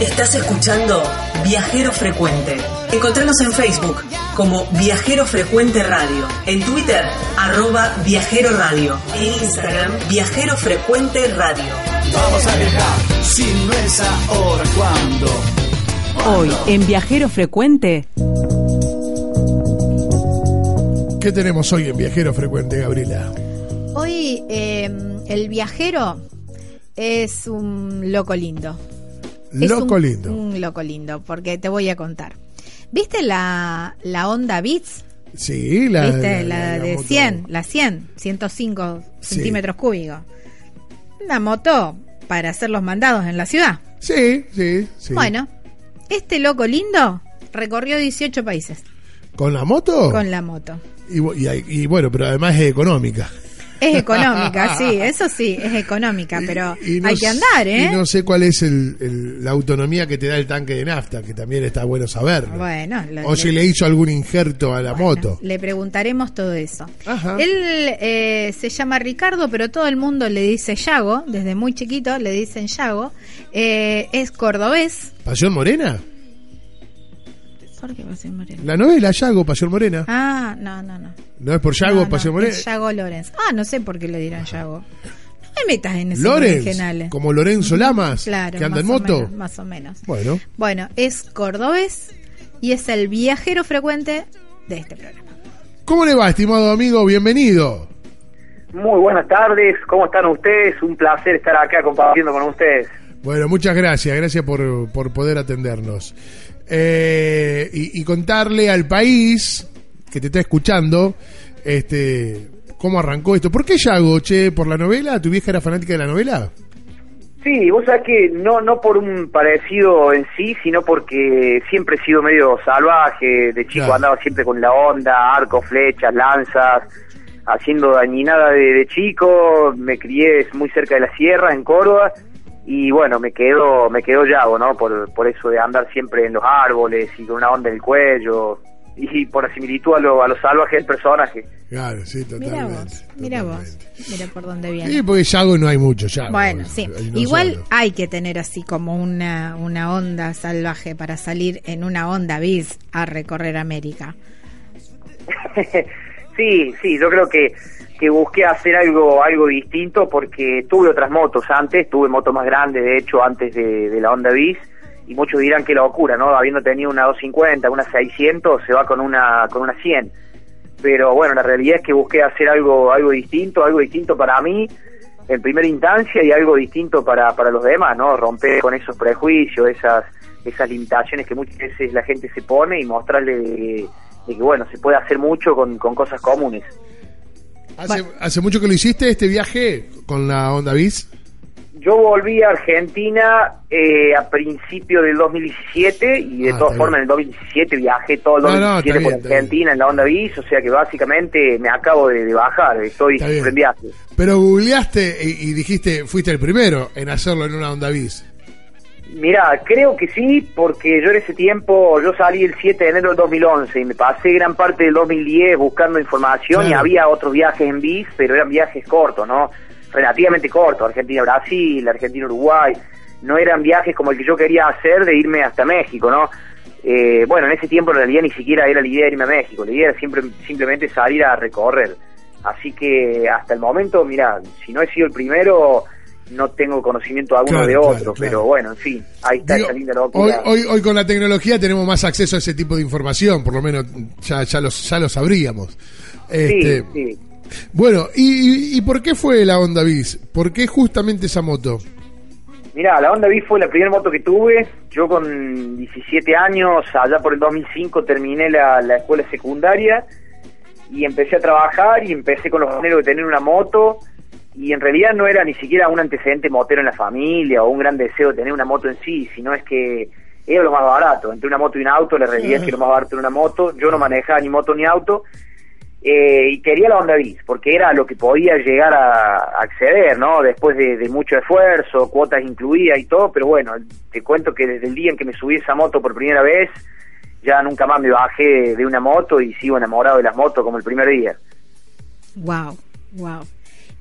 Estás escuchando Viajero Frecuente. Encontranos en Facebook como Viajero Frecuente Radio, en Twitter arroba Viajero Radio, en Instagram Viajero Frecuente Radio. Vamos a viajar, si no es ahora, ¿cuándo? Hoy en Viajero Frecuente. ¿Qué tenemos hoy en Viajero Frecuente, Gabriela? Hoy eh, el viajero es un loco lindo. Loco un- lindo. Un loco lindo, porque te voy a contar. ¿Viste la, la Honda Beats? Sí, la, ¿Viste? La, de moto. 100, la 100, 105 Sí. centímetros cúbicos. Una moto para hacer los mandados en la ciudad. Sí, sí, sí. Bueno, este loco lindo recorrió 18 países ¿Con la moto? con la moto. Y, y y bueno, pero además es económica. Es económica, sí, eso sí, es económica, pero Y no hay que andar, ¿eh? Y no sé cuál es el- el- la autonomía que te da el tanque de nafta, que también está bueno saberlo. Bueno, lo- o si le hizo algún injerto a la moto. Le preguntaremos todo eso. Ajá. Él eh, se llama Ricardo, pero todo el mundo le dice Yago, desde muy chiquito le dicen Yago. Eh, es cordobés. ¿Pasión Morena? La novela Yago, Pasión Morena. Ah, no, no, no. ¿No es por Yago, No, no, Pasión Morena? es Yago Lorenz. Ah, no sé por qué le dirán Yago. No me metas en esos Lorenz, originales. como Lorenzo Lamas, Claro, que anda en moto. menos, más o menos. Bueno, Bueno, es cordobés y es el viajero frecuente de este programa. ¿cómo le va, estimado amigo? Bienvenido. Muy buenas tardes, ¿cómo están ustedes? Un placer estar acá compartiendo con ustedes. Bueno, muchas gracias, gracias por, por poder atendernos. Eh, y, y contarle al país que te está escuchando este cómo arrancó esto. ¿Por qué Yago, che? ¿Por la novela? ¿Tu vieja era fanática de la novela? Sí, vos sabés que no, no por un parecido en sí, sino porque siempre he sido medio salvaje, de chico Claro. andaba siempre con la onda, arco, flechas, lanzas, haciendo dañinada de, de chico, me crié muy cerca de la sierra, en Córdoba, y bueno, me quedó, me quedó Yago, ¿no? Por, por eso de andar siempre en los árboles y con una onda en el cuello, y por la similitud a lo, a lo salvaje del personaje. Claro, sí, Mira totalmente. vos, mira vos, mira por dónde viene. Sí, porque Yago no hay mucho, Yago. Bueno, sí. Hay uno Igual solo. hay que tener así como una, una onda salvaje para salir en una onda bis a recorrer América. sí, sí, yo creo que, que busqué hacer algo algo distinto porque tuve otras motos antes, tuve motos más grandes, de hecho, antes de, la Honda Bis, y muchos dirán que locura, ¿no? Habiendo tenido una 250, una 600, se va con una con una 100. Pero bueno, la realidad es que busqué hacer algo algo distinto, algo distinto para mí en primera instancia y algo distinto para, para los demás, ¿no? Romper con esos prejuicios, esas esas limitaciones que muchas veces la gente se pone y mostrarle de, que, bueno, se puede hacer mucho con, con cosas comunes. ¿Hace, hace mucho que lo hiciste este viaje con la Honda Bis? Yo volví a Argentina eh, a principios del 2017 y de Ah, todas formas en el 2017 viajé todo el No, no, 2017 está bien, por bien. Argentina en la Honda Bis, o sea que básicamente me acabo de, de bajar, estoy en viaje. Pero googleaste y, y dijiste, fuiste el primero en hacerlo en una Honda Bis. Mira, creo que sí, porque yo en ese tiempo, yo salí el 7 de enero del 2011 y me pasé gran parte del 2010 buscando información y había otros viajes en bis, pero eran viajes cortos, ¿no? Relativamente cortos, Argentina-Brasil, Argentina-Uruguay, no eran viajes como el que yo quería hacer de irme hasta México, ¿no? Eh, bueno, en ese tiempo en realidad ni siquiera era la idea de irme a México, la idea era siempre, simplemente salir a recorrer. Así que hasta el momento, mira, si no he sido el primero, no tengo conocimiento alguno Claro, de otro, claro. pero bueno, en fin, ahí está Digo, esa linda hoy, hoy, hoy con la tecnología tenemos más acceso a ese tipo de información, por lo menos ya, ya, los, ya lo sabríamos. Este, Sí, sí. Bueno, ¿y, y, por qué fue la Honda Bis? ¿Por qué justamente esa moto? Mira, la Honda Bis fue la primera moto que tuve. Yo con 17 años, allá por el 2005, terminé la, la escuela secundaria y empecé a trabajar y empecé con los anhelos de tener una moto. Y en realidad no era ni siquiera un antecedente motero en la familia o un gran deseo de tener una moto en sí, sino es que era lo más barato. Entre una moto y un auto, la realidad es que lo más barato era una moto. Yo no manejaba ni moto ni auto. Eh, y quería la Honda Bis, porque era lo que podía llegar a, acceder, ¿no? Después de, mucho esfuerzo, cuotas incluidas y todo, pero bueno, te cuento que desde el día en que me subí esa moto por primera vez, ya nunca más me bajé de una moto y sigo enamorado de las motos como el primer día. Wow, wow.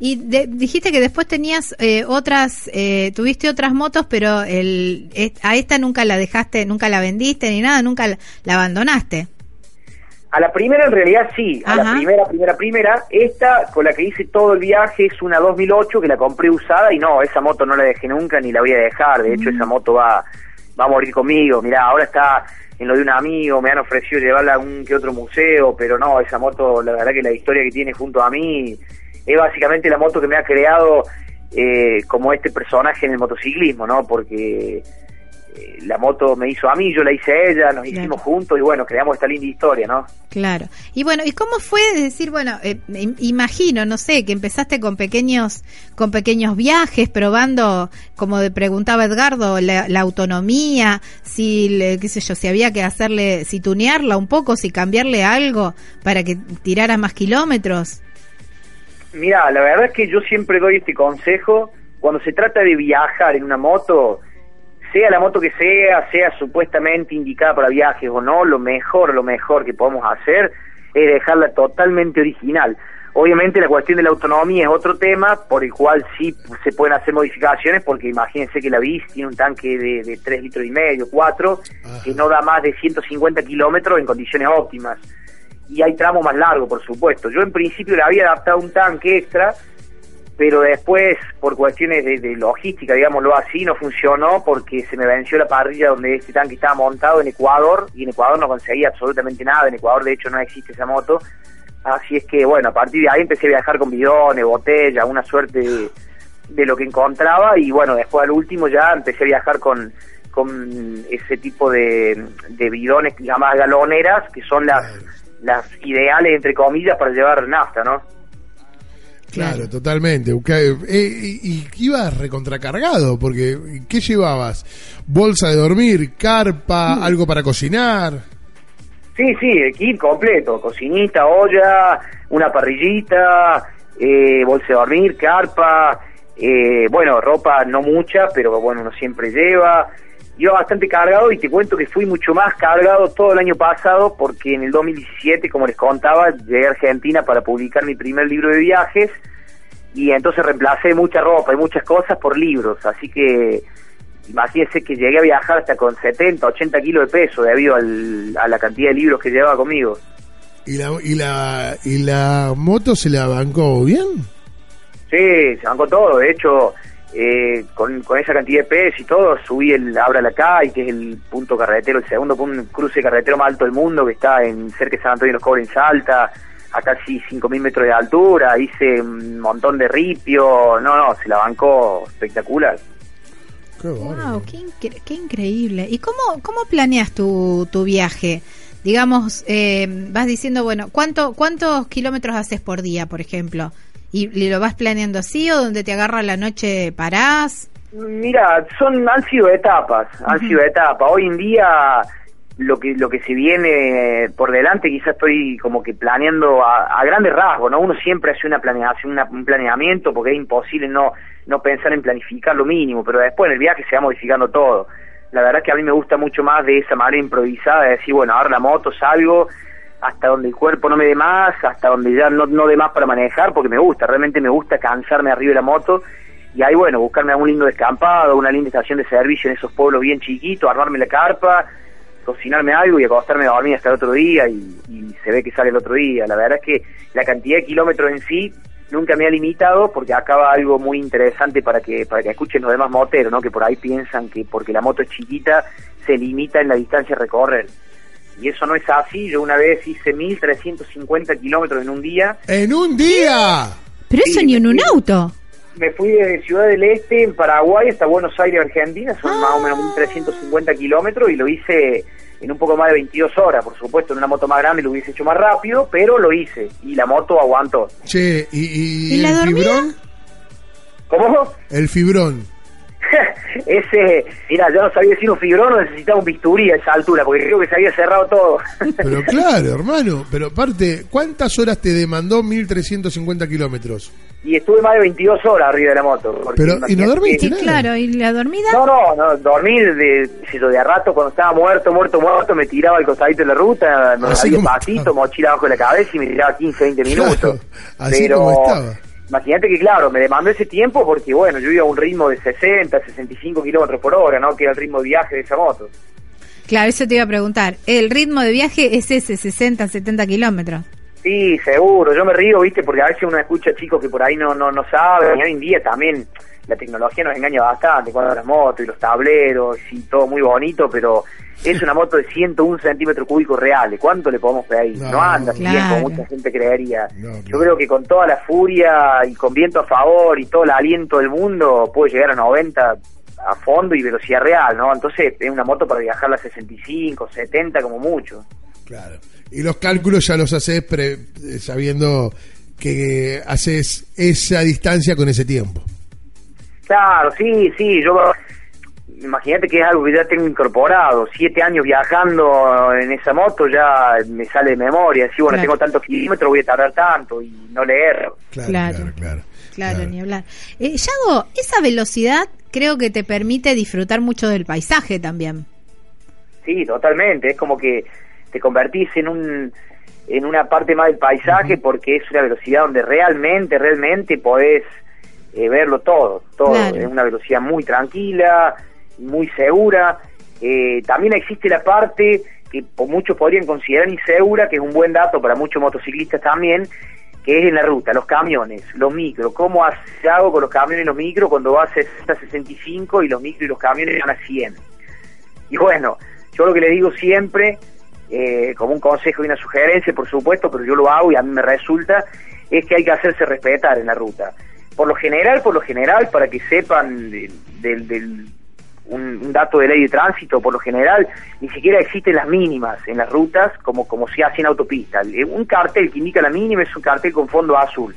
Y dijiste que después tenías eh, otras, eh, tuviste otras motos, pero el, a esta nunca la dejaste, nunca la vendiste ni nada, nunca la, abandonaste. A la primera en realidad sí, a la primera, primera, primera. Esta con la que hice todo el viaje es una 2008 que la compré usada y no, esa moto no la dejé nunca ni la voy a dejar. De hecho, mm. esa moto va, va a morir conmigo. Mirá, ahora está en lo de un amigo, me han ofrecido llevarla a un que otro museo, pero no, esa moto, la verdad que la historia que tiene junto a mí es básicamente la moto que me ha creado eh, como este personaje en el motociclismo, ¿no? Porque eh, la moto me hizo a mí, yo la hice a ella, nos hicimos juntos y bueno, creamos esta linda historia, ¿no? Claro. Y bueno, ¿y cómo fue decir, bueno, eh, imagino, no sé, que empezaste con pequeños con pequeños viajes, probando, como preguntaba Edgardo, la, autonomía, si, qué sé yo, si había que hacerle, si tunearla un poco, si cambiarle algo para que tirara más kilómetros? Mira, la verdad es que yo siempre doy este consejo cuando se trata de viajar en una moto, sea la moto que sea, sea supuestamente indicada para viajes o no, lo mejor, lo mejor que podemos hacer es dejarla totalmente original. Obviamente la cuestión de la autonomía es otro tema por el cual sí se pueden hacer modificaciones porque imagínense que la bici tiene un tanque de, de 3 litros y medio, 4, que no da más de 150 kilómetros en condiciones óptimas y hay tramos más largos, por supuesto. Yo en principio le había adaptado un tanque extra, pero después, por cuestiones de, logística, digámoslo así, no funcionó porque se me venció la parrilla donde este tanque estaba montado en Ecuador y en Ecuador no conseguía absolutamente nada. En Ecuador, de hecho, no existe esa moto. Así es que, bueno, a partir de ahí empecé a viajar con bidones, botellas, una suerte de, lo que encontraba y, bueno, después al último ya empecé a viajar con con ese tipo de, de bidones llamadas galoneras, que son las las ideales, entre comillas, para llevar nafta, ¿no? Claro, totalmente. Eh, y, ibas recontracargado, porque ¿qué llevabas? ¿Bolsa de dormir, carpa, algo para cocinar? Sí, sí, el kit completo, cocinita, olla, una parrillita, eh, bolsa de dormir, carpa, eh, bueno, ropa no mucha, pero bueno, uno siempre lleva, iba bastante cargado y te cuento que fui mucho más cargado todo el año pasado porque en el 2017, como les contaba, llegué a Argentina para publicar mi primer libro de viajes y entonces reemplacé mucha ropa y muchas cosas por libros, así que imagínense que llegué a viajar hasta con 70, 80 kilos de peso debido al, a la cantidad de libros que llevaba conmigo. ¿Y la, y la, y la moto se la bancó bien? Sí, se bancó todo, de hecho eh, con, esa cantidad de peso y todo, subí el Abra la Calle, que es el punto carretero, el segundo punto, cruce carretero más alto del mundo, que está en cerca de San Antonio de los Cobres en Salta, a casi 5.000 metros de altura, hice un montón de ripio, no, no, se la bancó espectacular. Qué wow, qué, increíble. ¿Y cómo, cómo planeas tu, tu viaje? Digamos, eh, vas diciendo, bueno, ¿cuánto, ¿cuántos kilómetros haces por día, por ejemplo? ¿Y lo vas planeando así o donde te agarra la noche parás? Mira, son han sido etapas, han sido etapas. Hoy en día lo que lo que se viene por delante quizás estoy como que planeando a, grandes rasgos, ¿no? Uno siempre hace una planeación, un planeamiento porque es imposible no no pensar en planificar lo mínimo, pero después en el viaje se va modificando todo. La verdad que a mí me gusta mucho más de esa manera improvisada, de decir, bueno, ahora la moto salgo hasta donde el cuerpo no me dé más, hasta donde ya no, no dé más para manejar, porque me gusta, realmente me gusta cansarme arriba de la moto y ahí bueno, buscarme un lindo descampado, una linda estación de servicio en esos pueblos bien chiquitos, armarme la carpa, cocinarme algo y acostarme a dormir hasta el otro día y, se ve que sale el otro día. La verdad es que la cantidad de kilómetros en sí nunca me ha limitado porque acaba algo muy interesante para que para que escuchen los demás moteros, ¿no? que por ahí piensan que porque la moto es chiquita se limita en la distancia a recorrer y eso no es así. Yo una vez hice 1350 kilómetros en un día. ¡En un día! Pero eso ni en un auto. Me fui de Ciudad del Este, en Paraguay, hasta Buenos Aires, Argentina. Son más o menos 1350 kilómetros y lo hice en un poco más de 22 horas. Por supuesto, en una moto más grande lo hubiese hecho más rápido, pero lo hice y la moto aguantó. Che, ¿y, el fibrón? ¿Cómo? El fibrón. Ese, mira, yo no sabía si un fibrón o necesitaba un bisturí a esa altura, porque creo que se había cerrado todo. Pero claro, hermano. Pero aparte, ¿cuántas horas te demandó 1350 kilómetros? y estuve más de 22 horas arriba de la moto. Pero, ¿y no dormiste? que- Sí, claro, y la dormida. No, no, no, dormir de, de a rato cuando estaba muerto, muerto, muerto, me tiraba al costadito de la ruta, me Así había como pasito, estaba. mochila abajo de la cabeza y me tiraba 15, 20 Claro, minutos. así Pero como estaba. Imagínate que, claro, me demandó ese tiempo porque, bueno, yo iba a un ritmo de 60, 65 kilómetros por hora, ¿no? Que era el ritmo de viaje de esa moto. Claro, eso te iba a preguntar. El ritmo de viaje es ese, 60, 70 kilómetros. Sí, seguro, yo me río, viste, porque a veces uno escucha chicos que por ahí no, no, no saben, y hoy en día también la tecnología nos engaña bastante, con las motos y los tableros y todo muy bonito, pero es una moto de 101 centímetros cúbicos reales, ¿cuánto le podemos pedir? No, No, anda así bien Claro. como mucha gente creería. No, Yo claro. creo que con toda la furia y con viento a favor y todo el aliento del mundo puede llegar a 90 a fondo y velocidad real, ¿no? Entonces es una moto para viajar a 65, 70 como mucho. Claro. Y los cálculos ya los haces pre- eh, sabiendo que haces esa distancia con ese tiempo. Claro, sí, sí, yo imagínate que es algo que ya tengo incorporado, siete años viajando en esa moto ya me sale de memoria, si bueno, Claro. tengo tantos kilómetros, voy a tardar tanto y no leer. Claro, Claro. claro, claro. Ni hablar. Eh, Yago, esa velocidad creo que te permite disfrutar mucho del paisaje también. Sí, totalmente, es como que te convertís en un en una parte más del paisaje porque es una velocidad donde realmente, realmente podés eh, verlo todo, todo, Claro. es una velocidad muy tranquila, muy segura. Eh, también existe la parte que muchos podrían considerar insegura, que es un buen dato para muchos motociclistas también, que es en la ruta, los camiones, los micros, cómo hago con los camiones y los micros cuando va a 60, 65 y los micros y los camiones van a 100. Y bueno, yo lo que le digo siempre, eh, como un consejo y una sugerencia, por supuesto, pero yo lo hago y a mí me resulta, es que hay que hacerse respetar en la ruta. Por lo general, por lo general, para que sepan de- del, del- un, dato de ley de tránsito, por lo general, ni siquiera existen las mínimas en las rutas como, como se hace en autopista. Eh, Un cartel que indica la mínima es un cartel con fondo azul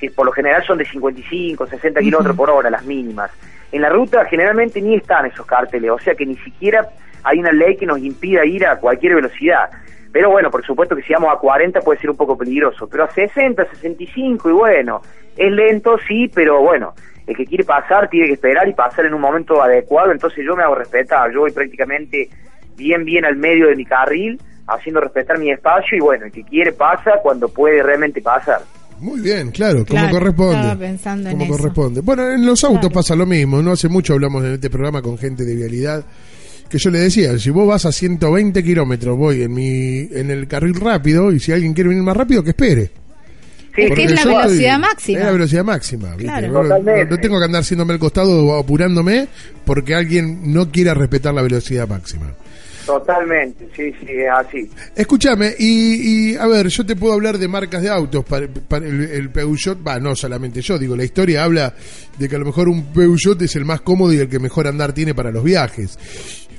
que por lo general son de 55, 60 kilómetros por hora las mínimas. En la ruta generalmente ni están esos carteles, o sea que ni siquiera hay una ley que nos impida ir a cualquier velocidad. Pero bueno, por supuesto que si vamos a 40 puede ser un poco peligroso, pero a 60, 65 y bueno, es lento sí, pero bueno, el que quiere pasar tiene que esperar y pasar en un momento adecuado, entonces yo me hago respetar, yo voy prácticamente bien bien al medio de mi carril, haciendo respetar mi espacio y bueno, el que quiere pasa cuando puede realmente pasar. Muy bien, claro, como Claro, corresponde. estaba pensando en como eso. corresponde. Bueno, en los autos Claro. pasa lo mismo. No hace mucho hablamos en este programa con gente de vialidad que yo le decía, si vos vas a 120 kilómetros, voy en mi en el carril rápido y si alguien quiere venir más rápido, que espere. Sí, Es que Porque es la velocidad estoy- máxima. Es la velocidad máxima. ¿viste? Claro. No- no, Totalmente. no tengo que andar haciéndome el costado o apurándome porque alguien no quiera respetar la velocidad máxima. Totalmente, sí, sí, es así. Escúchame, y, y, a ver, yo te puedo hablar de marcas de autos. Para, para el, el Peugeot, va, no solamente yo, digo, la historia habla de que a lo mejor un Peugeot es el más cómodo y el que mejor andar tiene para los viajes.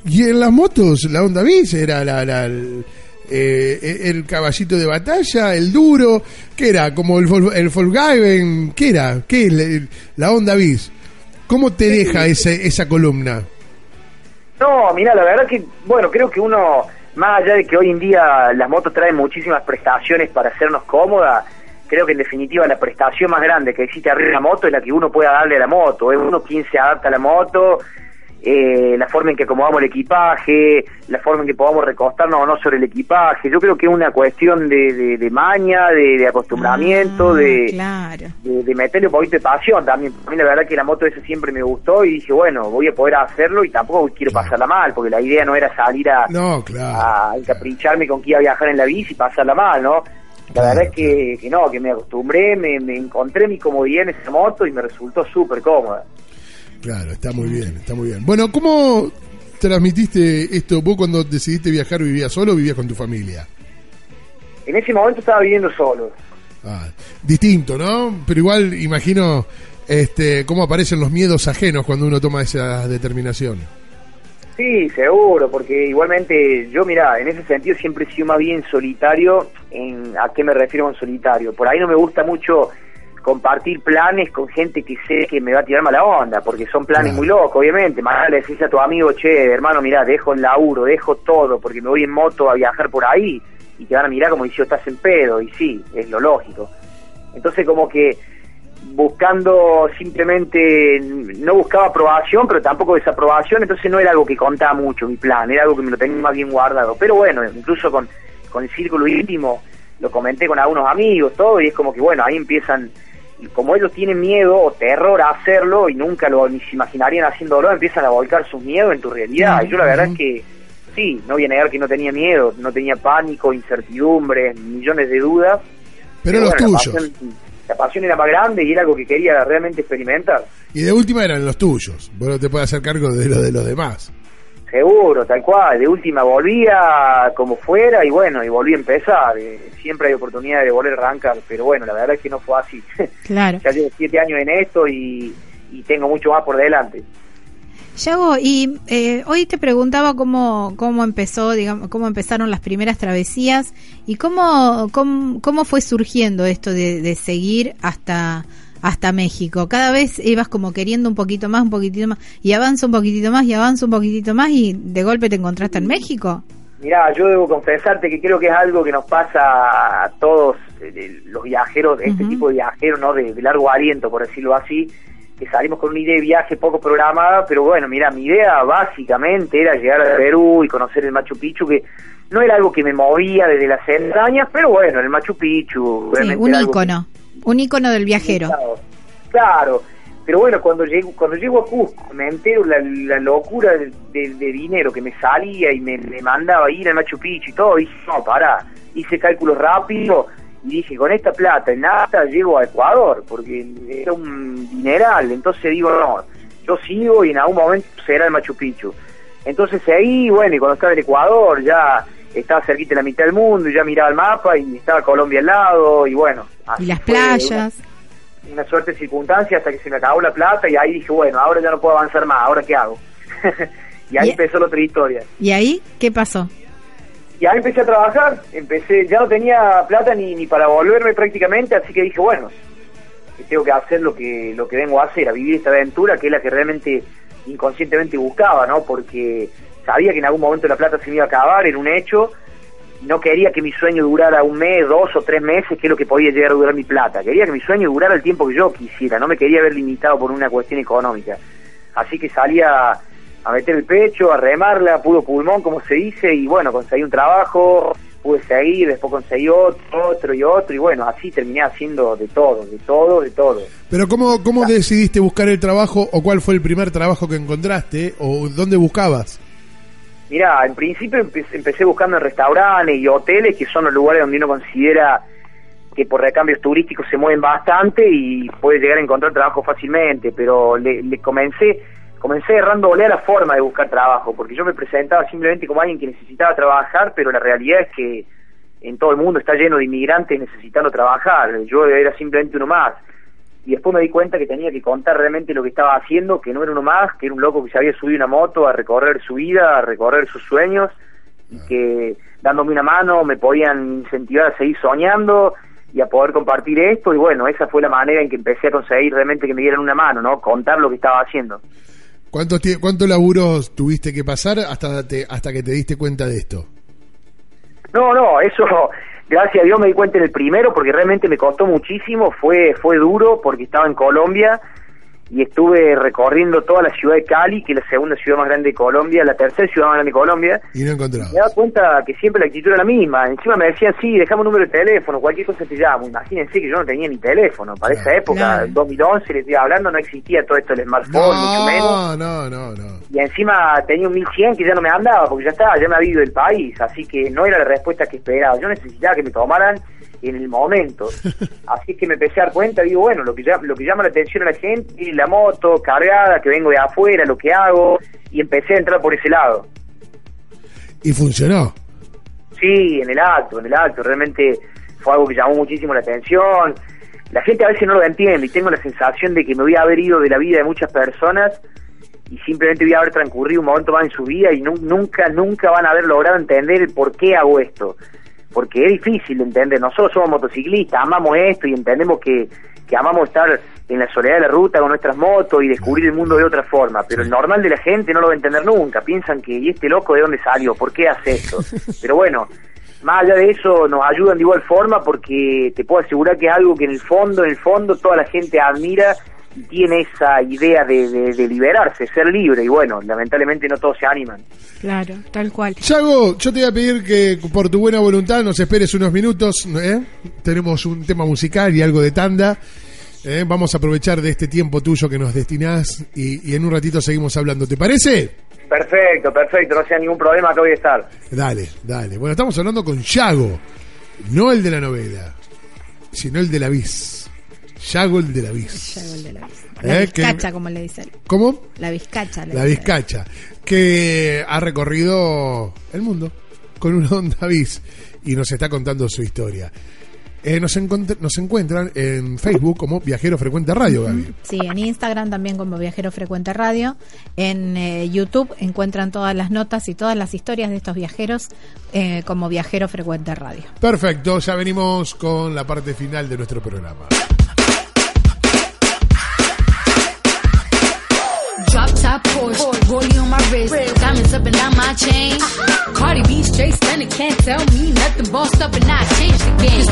Y en las motos, la Honda Bis era la, eh, el caballito de batalla, el duro, ¿qué era? Como el, el Volkswagen, ¿qué era? ¿Qué es la, la Honda Bis? ¿Cómo te deja ese, esa columna? No, mira, la verdad que, bueno, creo que uno, más allá de que hoy en día las motos traen muchísimas prestaciones para hacernos cómoda, creo que en definitiva la prestación más grande que existe arriba de la moto es la que uno pueda darle a la moto. Es uno quien se adapta a la moto, eh, la forma en que acomodamos el equipaje, la forma en que podamos recostarnos o no sobre el equipaje. Yo creo que es una cuestión de, de, de maña, de, de acostumbramiento, Ah, de, Claro. de, de meterle un poquito de pasión también. A mí la verdad que la moto esa siempre me gustó y dije, bueno, voy a poder hacerlo y tampoco quiero pasarla mal, porque la idea no era salir a, No, claro. a encapricharme con que iba a viajar en la bici y pasarla mal, ¿no? La Claro, verdad es que, que no, que me acostumbré, me, me encontré mi comodidad en esa moto y me resultó súper cómoda. Claro, está muy bien, está muy bien. Bueno, ¿cómo transmitiste esto? ¿Vos cuando decidiste viajar vivías solo o vivías con tu familia? En ese momento estaba viviendo solo. Ah, distinto, ¿no? Pero igual imagino este, cómo aparecen los miedos ajenos cuando uno toma esa determinación. Sí, seguro, porque igualmente yo, mira, en ese sentido siempre he sido más bien solitario. En, ¿A qué me refiero con solitario? Por ahí no me gusta mucho compartir planes con gente que sé que me va a tirar mala onda, porque son planes Claro. muy locos, obviamente. Más le decís a tu amigo, che, hermano, mira, dejo el laburo, dejo todo, porque me voy en moto a viajar por ahí, y te van a mirar como diciendo, estás en pedo, y sí, es lo lógico. Entonces, como que buscando simplemente, no buscaba aprobación, pero tampoco desaprobación, entonces no era algo que contaba mucho mi plan, era algo que me lo tenía más bien guardado. Pero bueno, incluso con, con el círculo íntimo, lo comenté con algunos amigos, todo, y es como que bueno, ahí empiezan, y como ellos tienen miedo o terror a hacerlo y nunca lo ni se imaginarían haciéndolo, empiezan a volcar sus miedos en tu realidad. Y yo la verdad es que sí, no voy a negar que no tenía miedo, no tenía pánico, incertidumbre, millones de dudas. Pero los bueno, la tuyos. pasión- la pasión era más grande y era algo que quería realmente experimentar. Y de última eran los tuyos. Vos no te puedes hacer cargo de lo de los demás. Seguro, tal cual. De última volvía como fuera y bueno, y volví a empezar. Eh, siempre hay oportunidad de volver a arrancar, pero bueno, la verdad es que no fue así. Claro. ya llevo siete años en esto y, y tengo mucho más por delante. Yago, y eh, hoy te preguntaba cómo, cómo empezó, digamos, cómo empezaron las primeras travesías y cómo, cómo, cómo fue surgiendo esto de, de seguir hasta, hasta México. Cada vez ibas como queriendo un poquito más, un poquitito más, y avanza un poquitito más, y avanza un poquitito más, y de golpe te encontraste en México. Mirá, yo debo confesarte que creo que es algo que nos pasa a todos eh, los viajeros, este Ujú. tipo de viajeros, ¿no? De, de largo aliento, por decirlo así, que salimos con una idea de viaje poco programada, pero bueno, mira, mi idea básicamente era llegar a Perú y conocer el Machu Picchu, que no era algo que me movía desde las entrañas, pero bueno, el Machu Picchu... Sí, un algo que- ícono, un ícono del viajero. Claro, pero bueno, cuando llego, cuando llego a Cusco me entero la, locura de, dinero que me salía y me, me mandaba ir al Machu Picchu y todo, y dije, no, pará, hice cálculos rápido y dije, con esta plata en nada llego a Ecuador, porque era un dineral, entonces digo, no, yo sigo y en algún momento será el Machu Picchu. Entonces seguí, bueno, y cuando estaba en Ecuador ya estaba cerquita de la mitad del mundo, y ya miraba el mapa y estaba Colombia al lado, y bueno. Y las una- playas. una suerte de circunstancia hasta que se me acabó la plata y ahí dije, bueno, ahora ya no puedo avanzar más, ¿ahora qué hago? y ahí Y- empezó la otra historia. ¿Y ahí qué pasó? Y ahí empecé a trabajar, empecé, ya no tenía plata ni, ni para volverme prácticamente, así que dije, bueno, que tengo que hacer lo que, lo que vengo a hacer, a vivir esta aventura, que es la que realmente inconscientemente buscaba, ¿no? Porque sabía que en algún momento la plata se me iba a acabar, era un hecho, no quería que mi sueño durara un mes, dos o tres meses, que es lo que podía llegar a durar mi plata. Quería que mi sueño durara el tiempo que yo quisiera, no me quería ver limitado por una cuestión económica. Así que salía a meter el pecho, a remarla, puro pulmón, como se dice, y bueno, conseguí un trabajo, pude seguir, después conseguí otro, otro y otro, y bueno, así terminé haciendo de todo, de todo, de todo. Pero ¿cómo, cómo decidiste buscar el trabajo o cuál fue el primer trabajo que encontraste o dónde buscabas? Mira, en principio empe- empecé buscando en restaurantes y hoteles, que son los lugares donde uno considera que por recambios turísticos se mueven bastante y puede llegar a encontrar trabajo fácilmente, pero le, le comencé comencé errándole a la forma de buscar trabajo, porque yo me presentaba simplemente como alguien que necesitaba trabajar, pero la realidad es que en todo el mundo está lleno de inmigrantes necesitando trabajar, yo era simplemente uno más. Y después me di cuenta que tenía que contar realmente lo que estaba haciendo, que no era uno más, que era un loco que se había subido una moto a recorrer su vida, a recorrer sus sueños, y que dándome una mano me podían incentivar a seguir soñando y a poder compartir esto. Y bueno, esa fue la manera en que empecé a conseguir realmente que me dieran una mano, ¿no? Contar lo que estaba haciendo. ¿Cuántos, ¿Cuántos laburos tuviste que pasar hasta, te- hasta que te diste cuenta de esto? No, no, eso, gracias a Dios me di cuenta en el primero porque realmente me costó muchísimo, fue, fue duro porque estaba en Colombia y estuve recorriendo toda la ciudad de Cali, que es la segunda ciudad más grande de Colombia, la tercera ciudad más grande de Colombia, Y no encontrabas. me daba cuenta que siempre la actitud era la misma. Encima me decían, sí, dejame un número de teléfono, cualquier cosa te llamo. Imagínense que yo no tenía ni teléfono. Para esa época, Claro. en 2011, les estoy hablando, no existía todo esto del smartphone, mucho menos. No, no, no, no. Y encima tenía un 1100 que ya no me andaba, porque ya estaba, ya me había ido del país. Así que no era la respuesta que esperaba. Yo necesitaba que me tomaran en el momento. Así que me empecé a dar cuenta, digo, bueno, lo que, llama, lo que llama la atención a la gente, la moto cargada, que vengo de afuera, lo que hago. Y empecé a entrar por ese lado. Y funcionó. Sí, en el acto, en el acto, realmente fue algo que llamó muchísimo la atención. La gente a veces no lo entiende y tengo la sensación de que me voy a haber ido de la vida de muchas personas y simplemente voy a haber transcurrido un momento más en su vida y nu- nunca, nunca van a haber logrado entender el por qué hago esto. Porque es difícil de entender, nosotros somos motociclistas, amamos esto y entendemos que, que amamos estar en la soledad de la ruta con nuestras motos y descubrir el mundo de otra forma, pero el normal de la gente no lo va a entender nunca, piensan que, ¿y este loco de dónde salió? ¿Por qué hace esto? Pero bueno, más allá de eso nos ayudan de igual forma porque te puedo asegurar que es algo que en el fondo, en el fondo toda la gente admira tiene esa idea de, de- de liberarse, ser libre y bueno, lamentablemente no todos se animan. Claro, tal cual. Yago, yo te voy a pedir que por tu buena voluntad nos esperes unos minutos. ¿eh? Tenemos un tema musical y algo de tanda. ¿eh? Vamos a aprovechar de este tiempo tuyo que nos destinás y, y en un ratito seguimos hablando. ¿Te parece? Perfecto, perfecto, no sea ningún problema, acá voy a estar. Dale, dale. Bueno, estamos hablando con Yago, no el de la novela, sino el de la bis. Yago el de la de la La Eh, que- bizcacha, como le dice él. ¿Cómo? La bizcacha. le La. Vizcacha, que ha recorrido el mundo con una Honda Bis y nos está contando su historia. Eh, nos, nos encuentran en Facebook como Viajero Frecuente Radio, Gaby. Sí, en Instagram también como Viajero Frecuente Radio. En eh, YouTube encuentran todas las notas y todas las historias de estos viajeros eh, como Viajero Frecuente Radio. Perfecto, ya venimos con la parte final de nuestro programa. Top Porsche, rollie on my wrist, diamonds up and down my chain. Cardi B straight stunning, can't tell me nothing. Bossed up and I changed the game.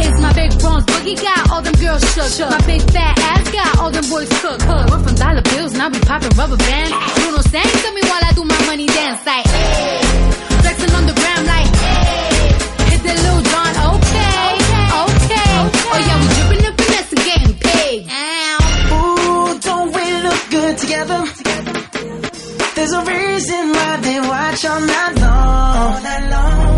It's my big bronze boogie got all them girls shook. My big fat ass got all them boys cooked. We're from dollar bills, now we popping rubber bands. Bruno sang to me while I do my money dance like. Hey. Watch all. All night long.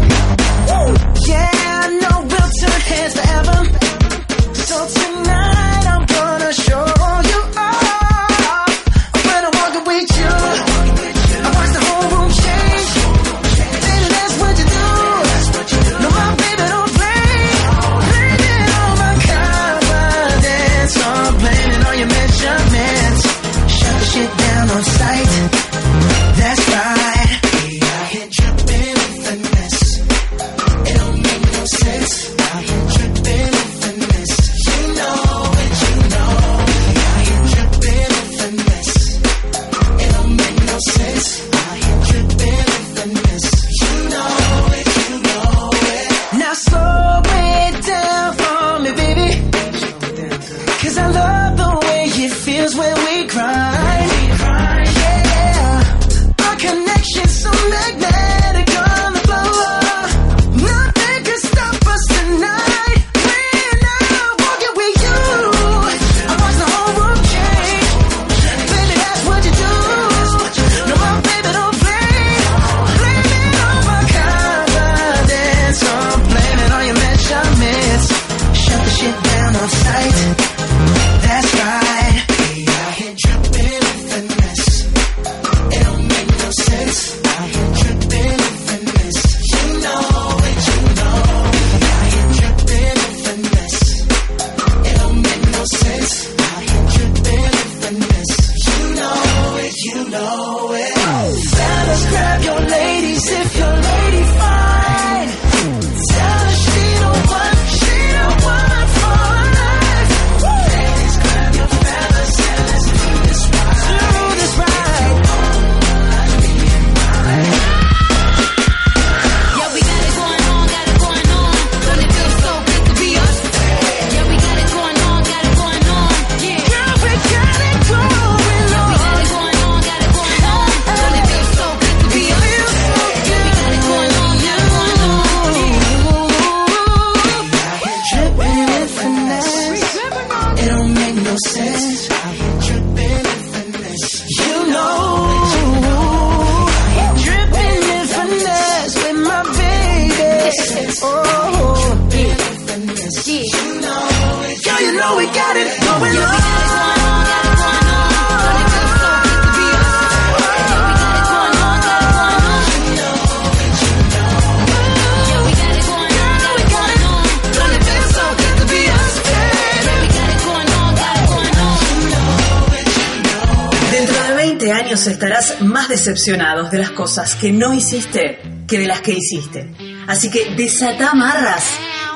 Estarás más decepcionados de las cosas que no hiciste que de las que hiciste. Así que desata amarras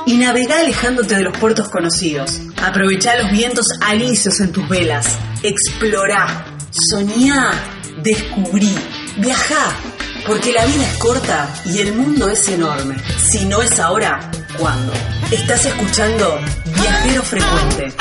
y navegá alejándote de los puertos conocidos. Aprovechá los vientos alisios en tus velas. Explorá, soñá, descubrí, viajá, porque la vida es corta y el mundo es enorme. Si no es ahora, ¿cuándo? Estás escuchando Viajero Frecuente.